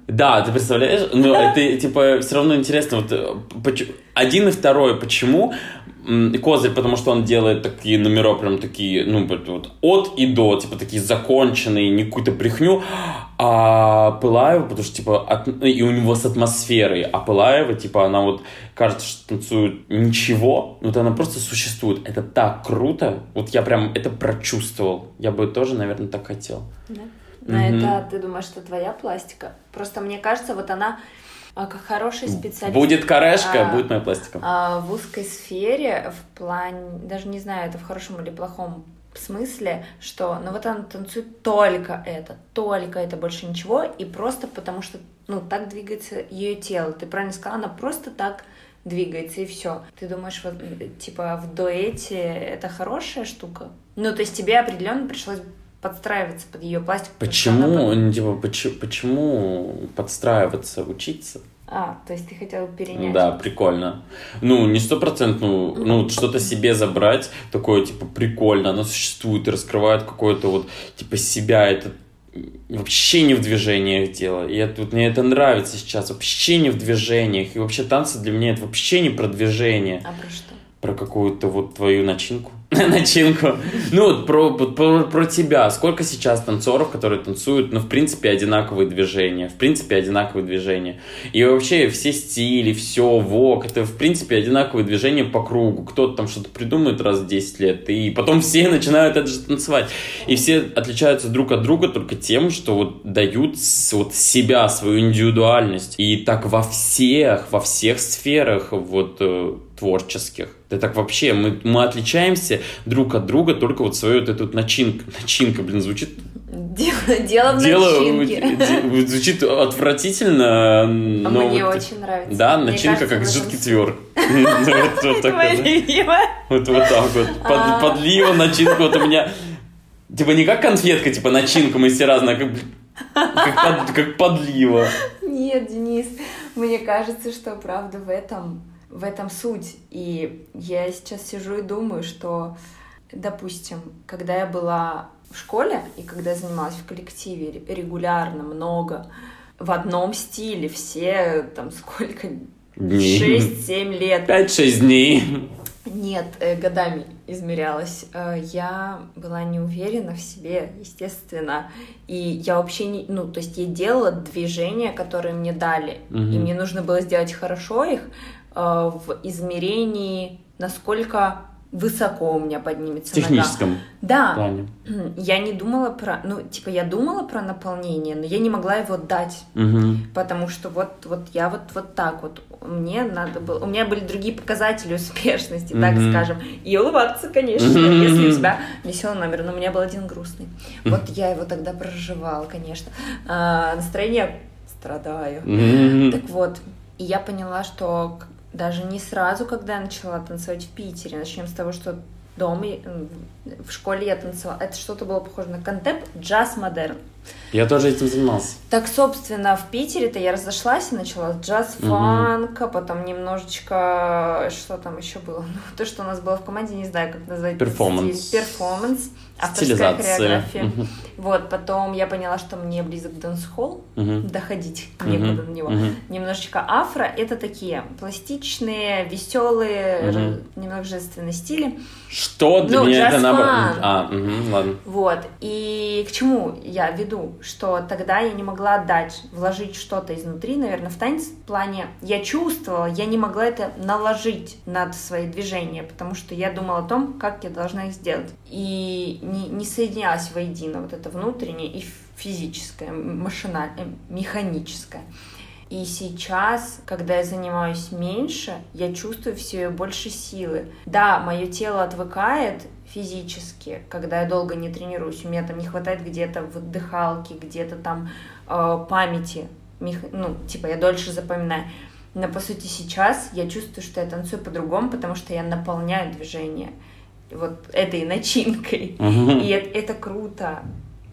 Да, ты представляешь? Ну, это, типа, все равно интересно. Вот, э, поч- один и второй, почему? Козырь, потому что он делает такие номера, прям такие, ну, вот, от и до, типа, такие законченные, не какую-то брехню. А Пылаева, потому что, типа, от- и у него с атмосферой. А Пылаева, типа, она вот, кажется, что танцует ничего, вот она просто существует. Это так круто. Вот я прям это прочувствовал. Я бы тоже, наверное, так хотел. Да. Но Мгм. это, ты думаешь, что твоя пластика? Просто мне кажется, вот она как хороший специалист. Будет корешка, А, будет моя пластика. а, в узкой сфере, в плане, даже не знаю, это в хорошем или плохом смысле, что, ну вот она танцует только это, только это, больше ничего, и просто потому что, ну, так двигается ее тело. Ты правильно сказала, она просто так двигается, и все. Ты думаешь, вот, типа, в дуэте это хорошая штука? Ну, то есть тебе определенно пришлось подстраиваться под ее пластику. она Почему, под- ну, типа, почему, почему подстраиваться, учиться? А, то есть ты хотела перенять. Да, прикольно. Ну, не стопроцентно, ну, что-то себе забрать, такое, типа, прикольно, оно существует и раскрывает какое-то вот, типа, себя, это вообще не в движениях дело. И это, вот мне это нравится сейчас, вообще не в движениях. И вообще танцы для меня это вообще не про движение. А про что? про какую-то вот твою начинку. Начинку. Ну, вот про, про, про тебя. Сколько сейчас танцоров, которые танцуют, ну, в принципе, одинаковые движения. В принципе, одинаковые движения. И вообще все стили, все, вок, это, в принципе, одинаковые движения по кругу. Кто-то там что-то придумает раз в 10 лет, и потом все начинают это же танцевать. И все отличаются друг от друга только тем, что вот дают вот себя, свою индивидуальность. И так во всех, во всех сферах вот э, творческих. Да так вообще, мы, мы отличаемся друг от друга только вот свою вот эту вот начинку. Начинка, блин, звучит... Дело, дело в Дело начинке. де- звучит отвратительно, А но... мне вот- очень нравится. Да, Мне начинка кажется, как жидкий тверк. Вот так вот. Вот так вот. А. Подлива, начинка. Вот у меня... Типа не как конфетка, типа начинка, мы все разные, а как, как, под- как подлива. Нет, Денис, мне кажется, что правда в этом, в этом суть. И я сейчас сижу и думаю, что, допустим, когда я была в школе и когда я занималась в коллективе ре- регулярно, много, в одном стиле, все там сколько, Дней. 6-7 лет, 5-6 дней. Нет, э, годами измерялась. Э, Я была не уверена в себе, естественно. И я вообще не... Ну, то есть я делала движения, которые мне дали. Мгм. И мне нужно было сделать хорошо их в измерении, насколько высоко у меня В поднимется нога. техническом Да, плане. я не думала про... Ну, типа, я думала про наполнение, но я не могла его дать. Мгм. Потому что вот, вот я вот, вот так вот. Мне надо было... У меня были другие показатели успешности, так Мгм. скажем. И улыбаться, конечно, Мгм. если у тебя веселый номер. Но у меня был один грустный. Вот я его тогда проживала, конечно. А, настроение страдаю. Мгм. Так вот, и я поняла, что даже не сразу, когда я начала танцевать в Питере, начнем с того, что дома, в школе я танцевала, это что-то было похоже на contemp, джаз модерн. Я тоже этим занимался. Так, собственно, в Питере-то я разошлась и начала с джаз-фанка, угу. потом немножечко... Что там еще было? Ну, то, что у нас было в команде, не знаю, как назвать. Перформанс. Перформанс. Авторская хореография. Угу. Вот, потом я поняла, что мне близок дэнс-холл, угу. доходить некуда угу. на него. Угу. Немножечко афро. Это такие пластичные, веселые, угу. немного женственные стили. Что для ну, меня это наоборот? А, угу, ладно. Вот. И к чему я веду? Что тогда я не могла отдать, вложить что-то изнутри, наверное, в танец в плане я чувствовала, я не могла это наложить над свои движения, потому что я думала о том, как я должна их сделать. И не, не соединялась воедино вот это внутреннее и физическое, машинальное, механическое. И сейчас, когда я занимаюсь меньше, я чувствую все больше силы. Да, мое тело отвыкает физически, когда я долго не тренируюсь. У меня там не хватает где-то в дыхалке, где-то там э, памяти. Ну, типа, я дольше запоминаю. Но, по сути, сейчас я чувствую, что я танцую по-другому, потому что я наполняю движение вот этой начинкой. Uh-huh. И это, это круто.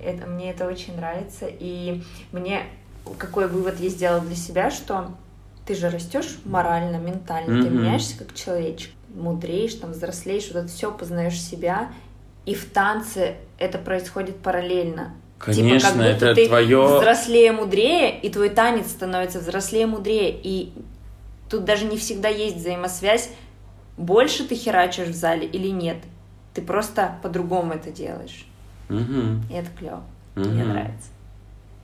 Это, мне это очень нравится. И мне какой вывод я сделала для себя, что ты же растешь морально, ментально, mm-hmm. ты меняешься как человечек, мудреешь, там, взрослеешь, вот это все познаешь себя, и в танце это происходит параллельно. Конечно, типа, как будто это ты твое... взрослее, мудрее, и твой танец становится взрослее, мудрее, и тут даже не всегда есть взаимосвязь, больше ты херачишь в зале или нет. Ты просто по-другому это делаешь. Угу. И это клево. Угу. Мне нравится.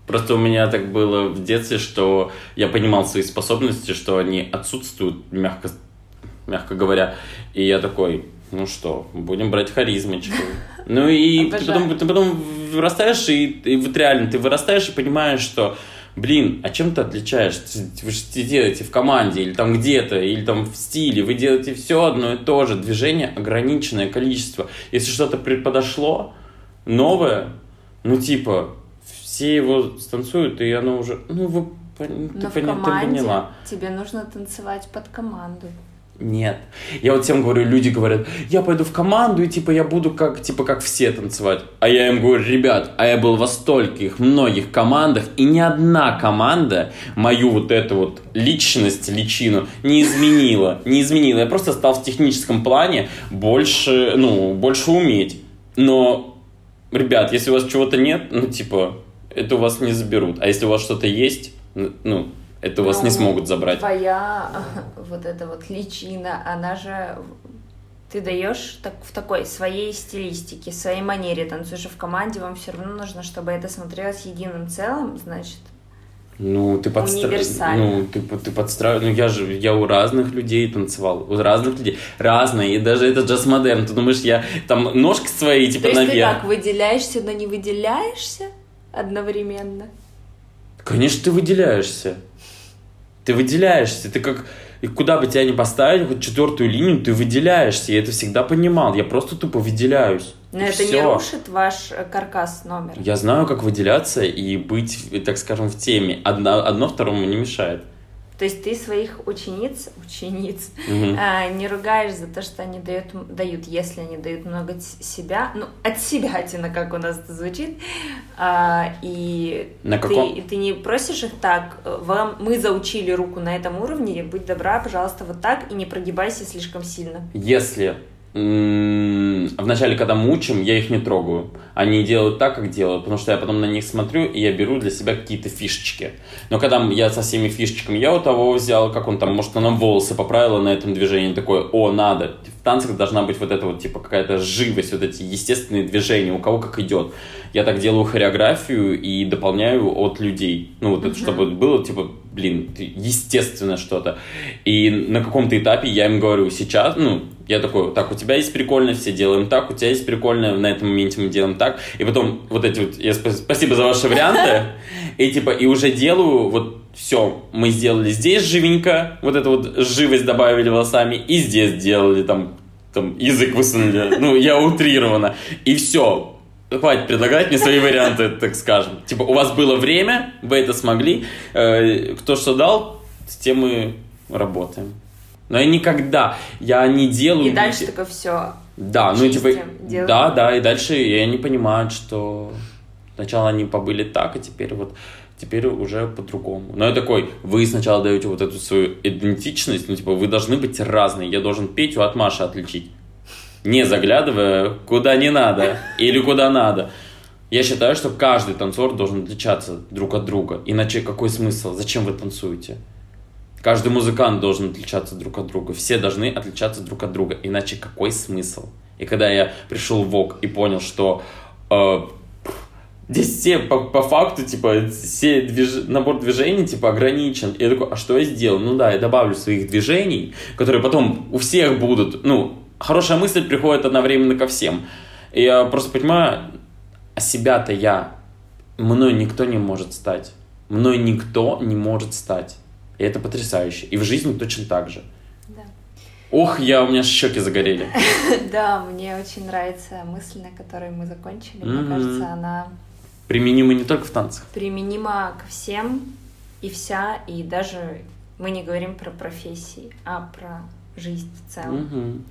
Просто у меня так было в детстве, что я понимал свои способности, что они отсутствуют, мягко, мягко говоря. И я такой, ну что, будем брать харизмочку. Ну и ты потом, ты потом вырастаешь, и, и вот реально ты вырастаешь и понимаешь, что блин, а чем ты отличаешься? Вы же делаете в команде, или там где-то, или там в стиле, вы делаете все одно и то же, движение ограниченное количество. Если что-то подошло, новое, ну типа, все его станцуют, и оно уже, ну, вы, ты, Но в команде поняла. тебе нужно танцевать под команду. Нет. Я вот всем говорю, люди говорят, я пойду в команду, и типа я буду как, типа, как все танцевать. А я им говорю, ребят, а я был во стольких, многих командах, и ни одна команда мою вот эту вот личность, личину не изменила. Не изменила. Я просто стал в техническом плане больше, ну, больше уметь. Но, ребят, если у вас чего-то нет, ну, типа, это у вас не заберут. А если у вас что-то есть, ну, это у вас не ну, смогут забрать. Твоя вот эта вот личина, она же ты даешь так, в такой своей стилистике, своей манере танцуешь в команде, вам все равно нужно, чтобы это смотрелось единым целым, значит, ну, ты подстраиваешь. Ну, ты, ты подстраиваешь. Ну, я же, я у разных людей танцевал. У разных людей. Разные. И даже это джаз модерн. Ты думаешь, я там ножки свои, типа, То есть наверх. ты как, выделяешься, но не выделяешься одновременно? Конечно, ты выделяешься. Ты выделяешься. Ты как... И куда бы тебя ни поставили, хоть четвертую линию, ты выделяешься. Я это всегда понимал. Я просто тупо выделяюсь. Но это все. не рушит ваш э, каркас номер. Я знаю, как выделяться и быть, так скажем, в теме. Одно, одно второму не мешает. То есть ты своих учениц, учениц угу. а, не ругаешь за то, что они дают, дают, если они дают много себя, ну, от себя, тина, как у нас это звучит, а, и на каком... ты, ты не просишь их так, вам, мы заучили руку на этом уровне, будь добра, пожалуйста, вот так, и не прогибайся слишком сильно. Если вначале, когда мы учим, я их не трогаю. Они делают так, как делают, потому что я потом на них смотрю, и я беру для себя какие-то фишечки. Но когда я со всеми фишечками, я у того взял, как он там, может, она волосы поправила на этом движении, такое, о, надо. Танцах должна быть вот эта вот, типа, какая-то живость, вот эти естественные движения, у кого как идет. Я так делаю хореографию и дополняю от людей. Ну, вот это, чтобы было, типа, блин, естественно что-то. И на каком-то этапе я им говорю, сейчас, ну, я такой, так, у тебя есть прикольно, все делаем так, у тебя есть прикольно, на этом моменте мы делаем так. И потом вот эти вот, я спасибо за ваши варианты. И типа, и уже делаю, вот все, мы сделали здесь живенько, вот эту вот живость добавили волосами, и здесь сделали там, там язык высунули, ну, я утрированно. И все, хватит предлагать мне свои варианты, так скажем. Типа, у вас было время, вы это смогли, э, кто что дал, с тем мы работаем. Но я никогда, я не делаю... И дальше такое все Да, ну типа... Да, да, и дальше я не понимаю, что... Сначала они побыли так, а теперь вот теперь уже по-другому. Но я такой, вы сначала даете вот эту свою идентичность, ну, типа, вы должны быть разные. Я должен Петю от Маши отличить. Не заглядывая куда не надо или куда надо. Я считаю, что каждый танцор должен отличаться друг от друга. Иначе какой смысл? Зачем вы танцуете? Каждый музыкант должен отличаться друг от друга. Все должны отличаться друг от друга. Иначе какой смысл? И когда я пришел в ВОК и понял, что э, здесь все по, по факту, типа, все движ... набор движений, типа, ограничен. И я такой, а что я сделал? Ну да, я добавлю своих движений, которые потом у всех будут, ну, хорошая мысль приходит одновременно ко всем. И я просто понимаю, а себя-то я, мной никто не может стать. Мной никто не может стать. И это потрясающе. И в жизни точно так же. Да. Ох, я, у меня щеки загорели. Да, мне очень нравится мысль, на которой мы закончили. Мне кажется, она Применима не только в танцах. применима ко всем и вся, и даже мы не говорим про профессии, а про жизнь в целом.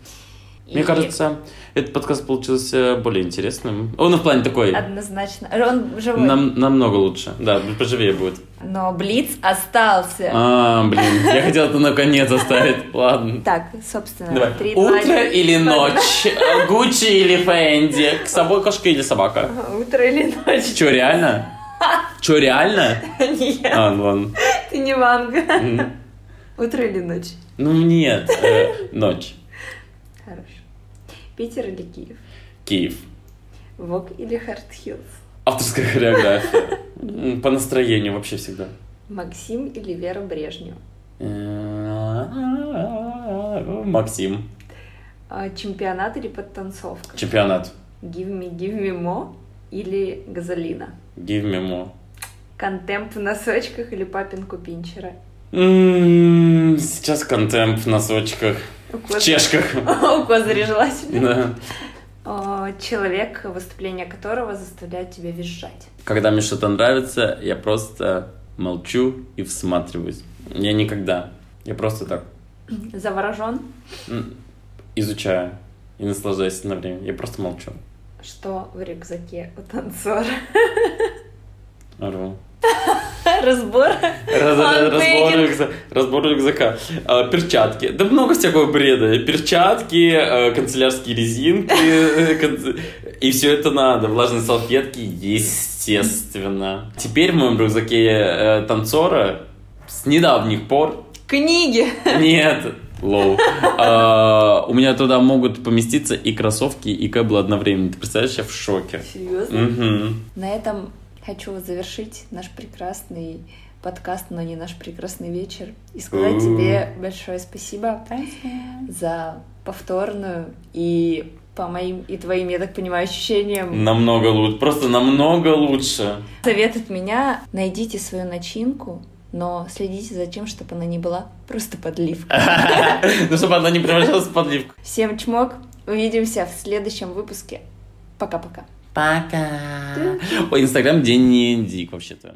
Мгм. И Мне кажется, этот подкаст получился более интересным. Он в плане такой, Однозначно. Он живой. нам, намного лучше. Да, поживее будет. Но Блиц остался. А, блин, я хотел это наконец оставить. Ладно. Так, собственно, Давай. три, два, Утро один. или ночь? Гуччи или Фэнди? Собой кошка или собака? Утро или ночь? Че, реально? Че, реально? Нет, А, ну ладно. ты не Ванга. Утро или ночь? Ну, нет. э, Ночь. Питер или Киев? Киев. Вок или Хартхиллз? Авторская хореография. По настроению вообще всегда. Максим или Вера Брежнева? Э, Максим. А, Чемпионат или подтанцовка? Чемпионат. Give me, give me more или Газолина? Give me more. Контемп в носочках или папин купинчера? Сейчас контемп в носочках. В чешках. У козыря желательно. Да. Человек, выступление которого заставляет тебя визжать. Когда мне что-то нравится, я просто молчу и всматриваюсь. Я никогда. Я просто так Заворожен, изучаю и наслаждаюсь на время. Я просто молчу. что в рюкзаке у танцора. Ору. Разбор. Раз- разбор, выйдет. рюкза- разбор рюкзака. А, перчатки. Да много всякого бреда. Перчатки, э, канцелярские резинки. э, И все это надо. Влажные салфетки, естественно. Теперь в моем рюкзаке э, танцора с недавних пор Книги. нет, лоу. А, у меня туда могут поместиться и кроссовки, и кэблы одновременно. Ты представляешь, я в шоке. Серьезно? Мгм. На этом хочу завершить наш прекрасный подкаст, но не наш прекрасный вечер. И сказать У. тебе большое спасибо за повторную и по моим и твоим, я так понимаю, ощущениям. Намного лучше. Просто намного лучше. Совет от меня. Найдите свою начинку, но следите за тем, чтобы она не была просто подливкой. Ну, чтобы она не превращалась в подливку. Всем чмок. Увидимся в следующем выпуске. Пока-пока. Пока. Ой, Инстаграм день не индик вообще-то.